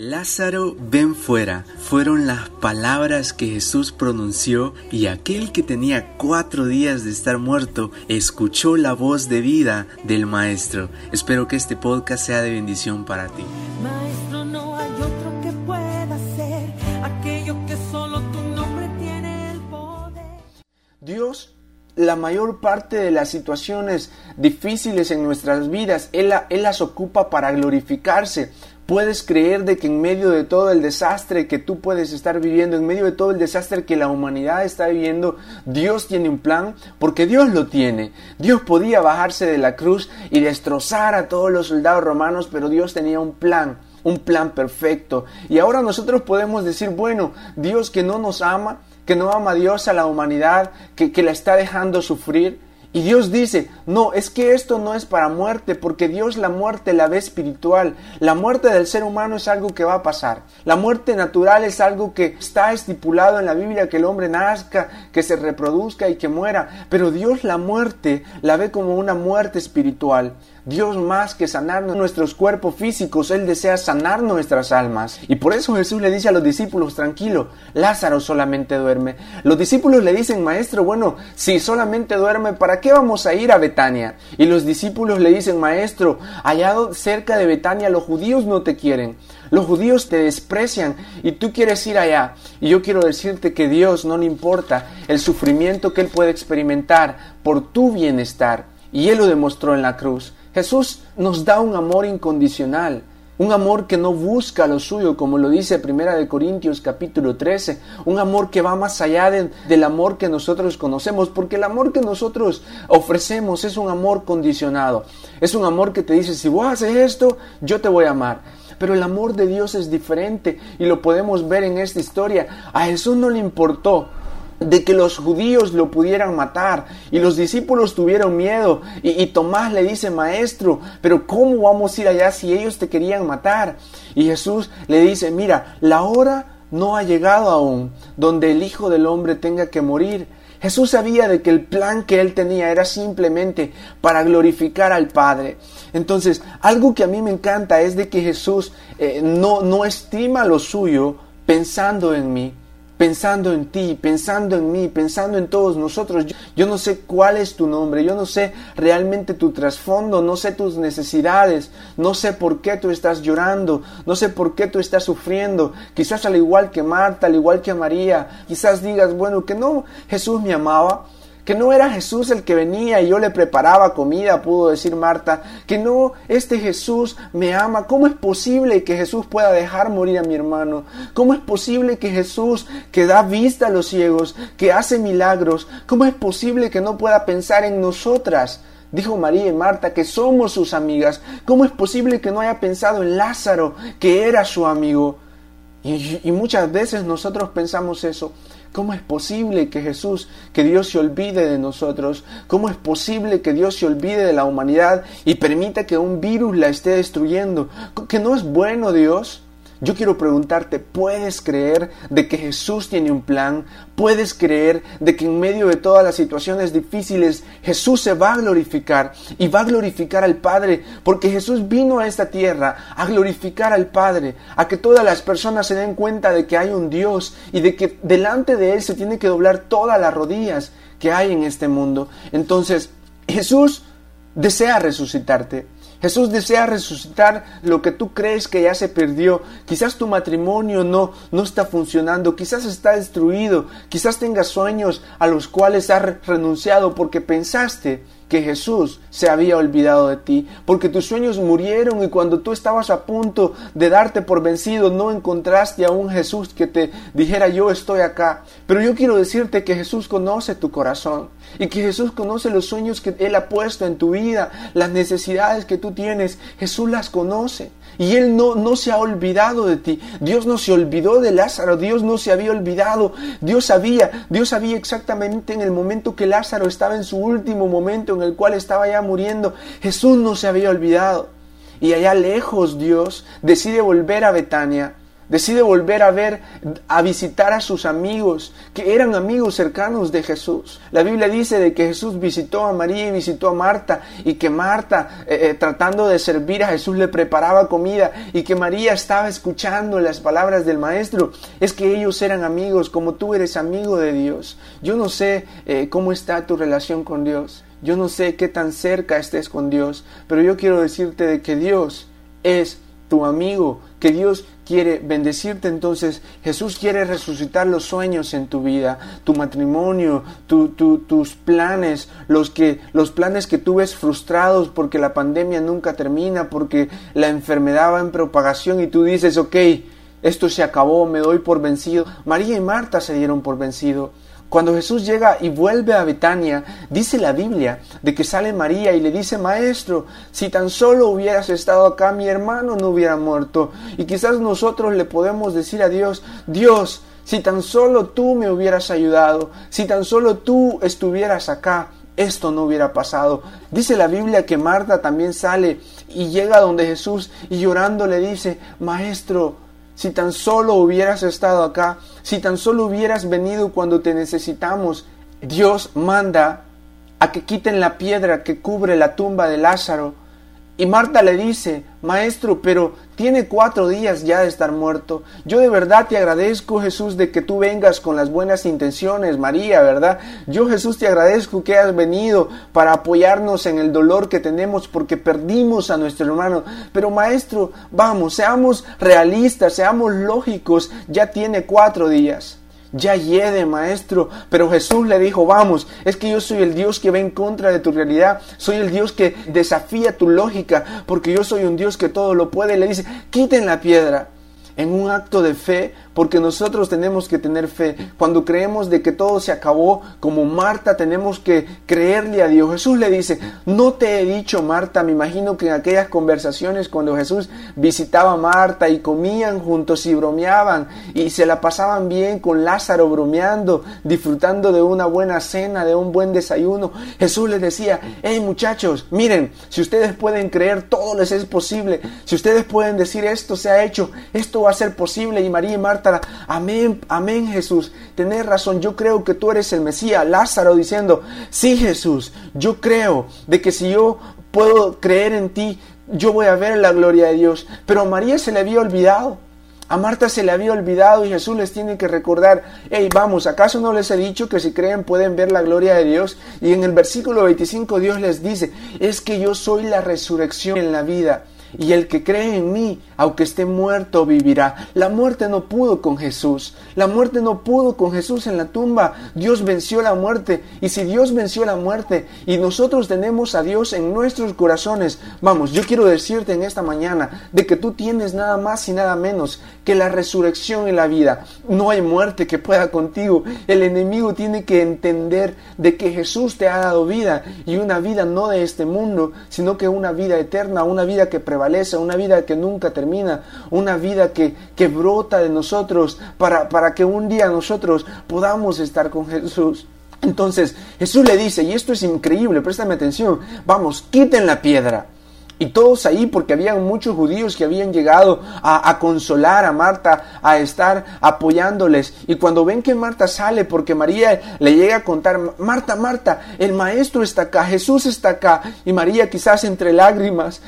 Lázaro, ven fuera, fueron las palabras que Jesús pronunció y aquel que tenía cuatro días de estar muerto escuchó la voz de vida del Maestro. Espero que este podcast sea de bendición para ti. Maestro, no hay otro que pueda hacer aquello que solo tu nombre tiene el poder. Dios, la mayor parte de las situaciones difíciles en nuestras vidas, Él, la- Él las ocupa para glorificarse. Puedes creer de que en medio de todo el desastre que tú puedes estar viviendo, en medio de todo el desastre que la humanidad está viviendo, Dios tiene un plan, porque Dios lo tiene. Dios podía bajarse de la cruz y destrozar a todos los soldados romanos, pero Dios tenía un plan un plan perfecto. Y ahora nosotros podemos decir, bueno, Dios que no nos ama, que no ama a Dios a la humanidad, que, que la está dejando sufrir. Y Dios dice, no, es que esto no es para muerte, porque Dios la muerte la ve espiritual. La muerte del ser humano es algo que va a pasar. La muerte natural es algo que está estipulado en la Biblia, que el hombre nazca, que se reproduzca y que muera. Pero Dios la muerte la ve como una muerte espiritual. Dios más que sanar nuestros cuerpos físicos, Él desea sanar nuestras almas. Y por eso Jesús le dice a los discípulos, tranquilo, Lázaro solamente duerme. Los discípulos le dicen, maestro, bueno, si solamente duerme, ¿para qué vamos a ir a Betania? Y los discípulos le dicen, maestro, allá cerca de Betania los judíos no te quieren. Los judíos te desprecian y tú quieres ir allá. Y yo quiero decirte que Dios no le importa el sufrimiento que Él puede experimentar por tu bienestar. Y Él lo demostró en la cruz. Jesús nos da un amor incondicional, un amor que no busca lo suyo, como lo dice Primera de Corintios capítulo 13, un amor que va más allá de- del amor que nosotros conocemos, porque el amor que nosotros ofrecemos es un amor condicionado, es un amor que te dice, si vos haces esto, yo te voy a amar. Pero el amor de Dios es diferente y lo podemos ver en esta historia. A Jesús no le importó de que los judíos lo pudieran matar y los discípulos tuvieron miedo. Y, y Tomás le dice maestro pero cómo vamos a ir allá si ellos te querían matar y Jesús le dice mira la hora no ha llegado aún donde el hijo del hombre tenga que morir. Jesús sabía de que el plan que él tenía era simplemente para glorificar al Padre. Entonces, algo que a mí me encanta es de que Jesús eh, no, no estima lo suyo pensando en mí, pensando en ti, pensando en mí, pensando en todos nosotros. Yo, no sé cuál es tu nombre, yo no sé realmente tu trasfondo, no sé tus necesidades, no sé por qué tú estás llorando, no sé por qué tú estás sufriendo. Quizás al igual que Marta, al igual que María, quizás digas, bueno, que no, Jesús me amaba, que no era Jesús el que venía y yo le preparaba comida, pudo decir Marta, que no, este Jesús me ama. ¿Cómo es posible que Jesús pueda dejar morir a mi hermano? ¿Cómo es posible que Jesús, que da vista a los ciegos, que hace milagros, cómo es posible que no pueda pensar en nosotras? Dijo María y Marta que somos sus amigas. ¿Cómo es posible que no haya pensado en Lázaro, que era su amigo? Y, muchas veces nosotros pensamos eso. ¿Cómo es posible que Jesús, que Dios se olvide de nosotros? ¿Cómo es posible que Dios se olvide de la humanidad y permita que un virus la esté destruyendo? ¿Que no es bueno Dios? Yo quiero preguntarte, ¿puedes creer de que Jesús tiene un plan? ¿Puedes creer de que en medio de todas las situaciones difíciles Jesús se va a glorificar y va a glorificar al Padre? Porque Jesús vino a esta tierra a glorificar al Padre, a que todas las personas se den cuenta de que hay un Dios y de que delante de Él se tiene que doblar todas las rodillas que hay en este mundo. Entonces, Jesús desea resucitarte. Jesús desea resucitar lo que tú crees que ya se perdió. Quizás tu matrimonio no, no está funcionando, quizás está destruido, quizás tengas sueños a los cuales has re- renunciado porque pensaste que Jesús se había olvidado de ti, porque tus sueños murieron y cuando tú estabas a punto de darte por vencido no encontraste a un Jesús que te dijera yo estoy acá. Pero yo quiero decirte que Jesús conoce tu corazón y que Jesús conoce los sueños que Él ha puesto en tu vida, las necesidades que tú tienes, Jesús las conoce. Y Él no, no se ha olvidado de ti. Dios no se olvidó de Lázaro. Dios no se había olvidado. Dios sabía. Dios sabía exactamente en el momento que Lázaro estaba en su último momento, en el cual estaba ya muriendo. Jesús no se había olvidado. Y allá lejos Dios decide volver a Betania decide volver a ver, a visitar a sus amigos, que eran amigos cercanos de Jesús. La Biblia dice de que Jesús visitó a María y visitó a Marta, y que Marta, eh, eh, tratando de servir a Jesús, le preparaba comida, y que María estaba escuchando las palabras del Maestro. Es que ellos eran amigos, como tú eres amigo de Dios. Yo no sé eh, cómo está tu relación con Dios. Yo no sé qué tan cerca estés con Dios, pero yo quiero decirte de que Dios es tu amigo, que Dios quiere bendecirte, entonces Jesús quiere resucitar los sueños en tu vida, tu matrimonio, tus planes, los, que, los planes que tú ves frustrados porque la pandemia nunca termina, porque la enfermedad va en propagación y tú dices, ok, esto se acabó, me doy por vencido. María y Marta se dieron por vencido. Cuando Jesús llega y vuelve a Betania, dice la Biblia de que sale María y le dice, Maestro, si tan solo hubieras estado acá, mi hermano no hubiera muerto. Y quizás nosotros le podemos decir a Dios, Dios, si tan solo tú me hubieras ayudado, si tan solo tú estuvieras acá, esto no hubiera pasado. Dice la Biblia que Marta también sale y llega donde Jesús y llorando le dice, Maestro, si tan solo hubieras estado acá, si tan solo hubieras venido cuando te necesitamos, Dios manda a que quiten la piedra que cubre la tumba de Lázaro y Marta le dice, Maestro, pero tiene cuatro días ya de estar muerto. Yo de verdad te agradezco, Jesús, de que tú vengas con las buenas intenciones, María, ¿verdad? Yo, Jesús, te agradezco que has venido para apoyarnos en el dolor que tenemos porque perdimos a nuestro hermano. Pero, Maestro, vamos, seamos realistas, seamos lógicos, ya tiene cuatro días ya hiede, maestro. Pero Jesús le dijo, vamos, es que yo soy el Dios que va en contra de tu realidad, soy el Dios que desafía tu lógica, porque yo soy un Dios que todo lo puede. Le dice, quiten la piedra. En un acto de fe, porque nosotros tenemos que tener fe. Cuando creemos de que todo se acabó, como Marta, tenemos que creerle a Dios. Jesús le dice, no te he dicho, Marta, me imagino que en aquellas conversaciones cuando Jesús visitaba a Marta y comían juntos y bromeaban y se la pasaban bien con Lázaro bromeando, disfrutando de una buena cena, de un buen desayuno, Jesús les decía, hey muchachos, miren, si ustedes pueden creer, todo les es posible. Si ustedes pueden decir esto se ha hecho, esto va a ser posible. Y María y Marta Amén, amén Jesús, tenés razón, yo creo que tú eres el Mesías. Lázaro diciendo, sí Jesús, yo creo de que si yo puedo creer en ti, yo voy a ver la gloria de Dios. Pero a María se le había olvidado. A Marta se le había olvidado y Jesús les tiene que recordar, hey, vamos, ¿acaso no les he dicho que si creen pueden ver la gloria de Dios? Y en el versículo 25 Dios les dice, es que yo soy la resurrección en la vida y el que cree en mí, aunque esté muerto, vivirá. La muerte no pudo con Jesús. La muerte no pudo con Jesús en la tumba. Dios venció la muerte. Y si Dios venció la muerte y nosotros tenemos a Dios en nuestros corazones, vamos, yo quiero decirte en esta mañana de que tú tienes nada más y nada menos que la resurrección en la vida. No hay muerte que pueda contigo. El enemigo tiene que entender de que Jesús te ha dado vida y una vida no de este mundo, sino que una vida eterna, una vida que una vida que nunca termina, una vida que, que brota de nosotros para, para que un día nosotros podamos estar con Jesús. Entonces Jesús le dice, y esto es increíble, préstame atención, vamos, quiten la piedra. Y todos ahí, porque había muchos judíos que habían llegado a, consolar a Marta, a estar apoyándoles. Y cuando ven que Marta sale, porque María le llega a contar, Marta, Marta, el maestro está acá, Jesús está acá. Y María quizás entre lágrimas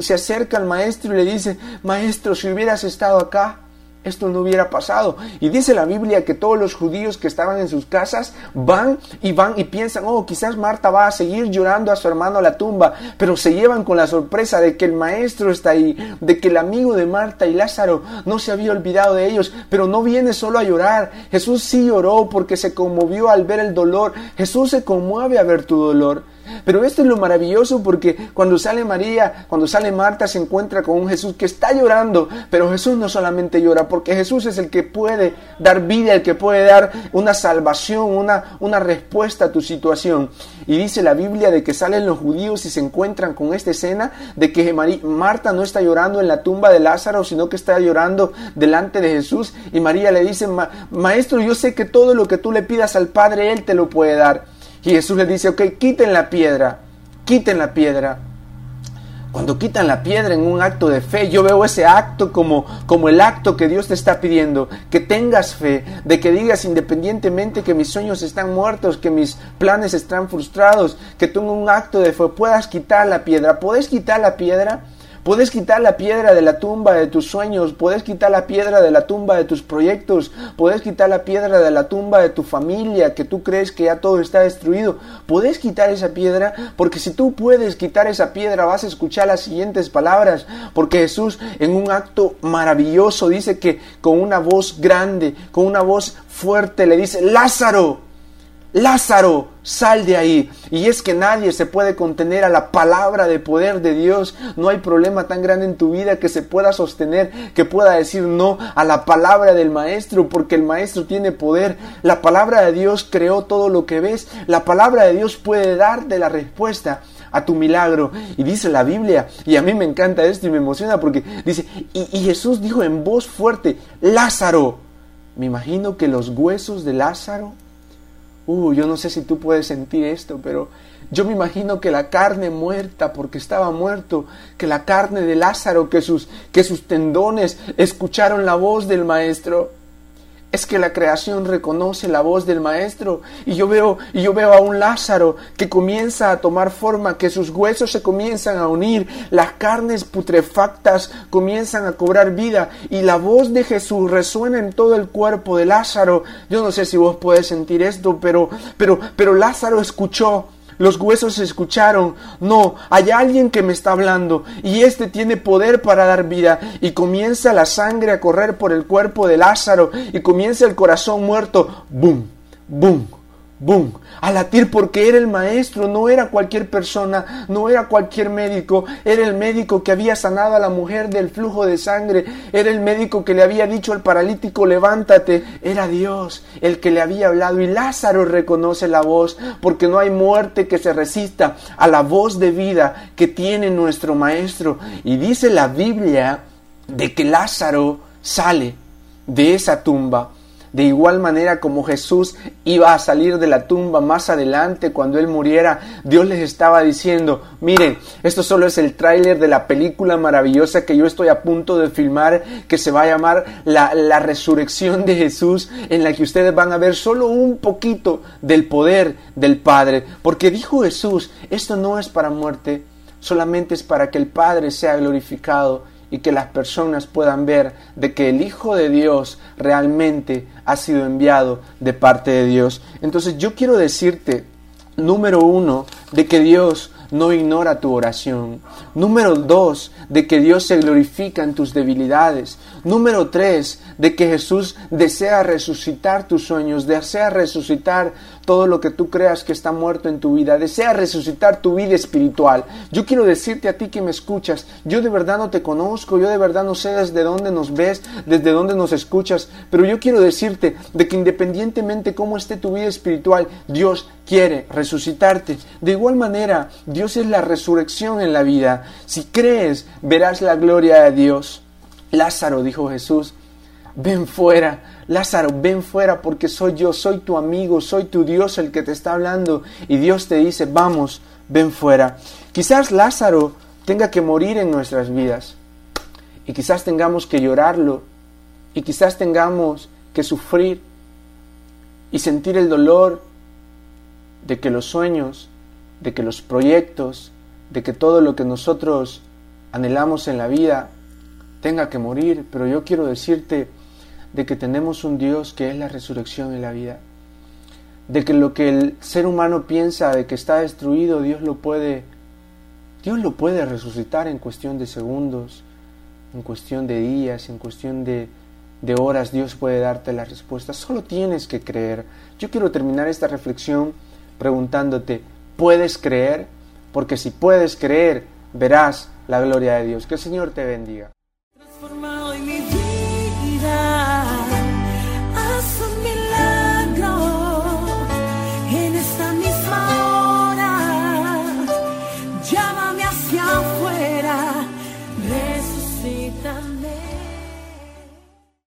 se acerca al maestro y le dice, maestro, si hubieras estado acá, esto no hubiera pasado. Y dice la Biblia que todos los judíos que estaban en sus casas van y van y piensan, oh, quizás Marta va a seguir llorando a su hermano a la tumba, pero se llevan con la sorpresa de que el maestro está ahí, de que el amigo de Marta y Lázaro no se había olvidado de ellos, pero no viene solo a llorar. Jesús sí lloró porque se conmovió al ver el dolor. Jesús se conmueve a ver tu dolor. Pero esto es lo maravilloso porque cuando sale María, cuando sale Marta, se encuentra con un Jesús que está llorando, pero Jesús no solamente llora, porque Jesús es el que puede dar vida, el que puede dar una salvación, una, una respuesta a tu situación. Y dice la Biblia de que salen los judíos y se encuentran con esta escena de que Marta no está llorando en la tumba de Lázaro, sino que está llorando delante de Jesús. Y María le dice, Maestro, yo sé que todo lo que tú le pidas al Padre, Él te lo puede dar. Y Jesús le dice, ok, quiten la piedra, quiten la piedra. Cuando quitan la piedra en un acto de fe, yo veo ese acto como, como el acto que Dios te está pidiendo, que tengas fe, de que digas independientemente que mis sueños están muertos, que mis planes están frustrados, que tú en un acto de fe puedas quitar la piedra. ¿Puedes quitar la piedra? Puedes quitar la piedra de la tumba de tus sueños, puedes quitar la piedra de la tumba de tus proyectos, puedes quitar la piedra de la tumba de tu familia que tú crees que ya todo está destruido. Puedes quitar esa piedra porque si tú puedes quitar esa piedra vas a escuchar las siguientes palabras, porque Jesús en un acto maravilloso dice que con una voz grande, con una voz fuerte le dice, Lázaro, Lázaro, sal de ahí. Y es que nadie se puede contener a la palabra de poder de Dios. No hay problema tan grande en tu vida que se pueda sostener, que pueda decir no a la palabra del Maestro, porque el Maestro tiene poder. La palabra de Dios creó todo lo que ves. La palabra de Dios puede darte la respuesta a tu milagro. Y dice la Biblia, y a mí me encanta esto y me emociona porque dice, y, y Jesús dijo en voz fuerte, Lázaro. Me imagino que los huesos de Lázaro Uh, yo no sé si tú puedes sentir esto, pero yo me imagino que la carne muerta, porque estaba muerto, que la carne de Lázaro, que sus, que sus tendones escucharon la voz del Maestro es que la creación reconoce la voz del maestro y yo veo y yo veo a un Lázaro que comienza a tomar forma, que sus huesos se comienzan a unir, las carnes putrefactas comienzan a cobrar vida y la voz de Jesús resuena en todo el cuerpo de Lázaro. Yo no sé si vos podés sentir esto, pero pero pero Lázaro escuchó los huesos escucharon. No, hay alguien que me está hablando y este tiene poder para dar vida. Y comienza la sangre a correr por el cuerpo de Lázaro y comienza el corazón muerto. ¡Bum! ¡Bum! ¡Bum! A latir porque era el maestro, no era cualquier persona, no era cualquier médico, era el médico que había sanado a la mujer del flujo de sangre, era el médico que le había dicho al paralítico levántate, era Dios el que le había hablado. Y Lázaro reconoce la voz porque no hay muerte que se resista a la voz de vida que tiene nuestro maestro. Y dice la Biblia de que Lázaro sale de esa tumba de igual manera como Jesús iba a salir de la tumba más adelante cuando él muriera, Dios les estaba diciendo, miren, esto solo es el tráiler de la película maravillosa que yo estoy a punto de filmar, que se va a llamar la, la resurrección de Jesús, en la que ustedes van a ver solo un poquito del poder del Padre. Porque dijo Jesús, esto no es para muerte, solamente es para que el Padre sea glorificado y que las personas puedan ver de que el Hijo de Dios realmente ha sido enviado de parte de Dios. Entonces yo quiero decirte, número uno, de que Dios no ignora tu oración. Número dos, de que Dios se glorifica en tus debilidades. Número tres, de que Jesús desea resucitar tus sueños, desea resucitar todo lo que tú creas que está muerto en tu vida, desea resucitar tu vida espiritual. Yo quiero decirte a ti que me escuchas, yo de verdad no te conozco, yo de verdad no sé desde dónde nos ves, desde dónde nos escuchas, pero yo quiero decirte de que independientemente cómo esté tu vida espiritual, Dios quiere resucitarte. De igual manera, Dios es la resurrección en la vida. Si crees, verás la gloria de Dios. Lázaro, dijo Jesús, ven fuera. Lázaro, ven fuera porque soy yo, soy tu amigo, soy tu Dios el que te está hablando. Y Dios te dice, vamos, ven fuera. Quizás Lázaro tenga que morir en nuestras vidas. Y quizás tengamos que llorarlo. Y quizás tengamos que sufrir y sentir el dolor de que los sueños, de que los proyectos, de que todo lo que nosotros anhelamos en la vida tenga que morir, pero yo quiero decirte de que tenemos un Dios que es la resurrección en la vida, de que lo que el ser humano piensa de que está destruido, Dios lo puede Dios lo puede resucitar en cuestión de segundos, en cuestión de días, en cuestión de, de horas, Dios puede darte la respuesta. Solo tienes que creer. Yo quiero terminar esta reflexión preguntándote, ¿puedes creer? Porque si puedes creer, verás la gloria de Dios. Que el Señor te bendiga.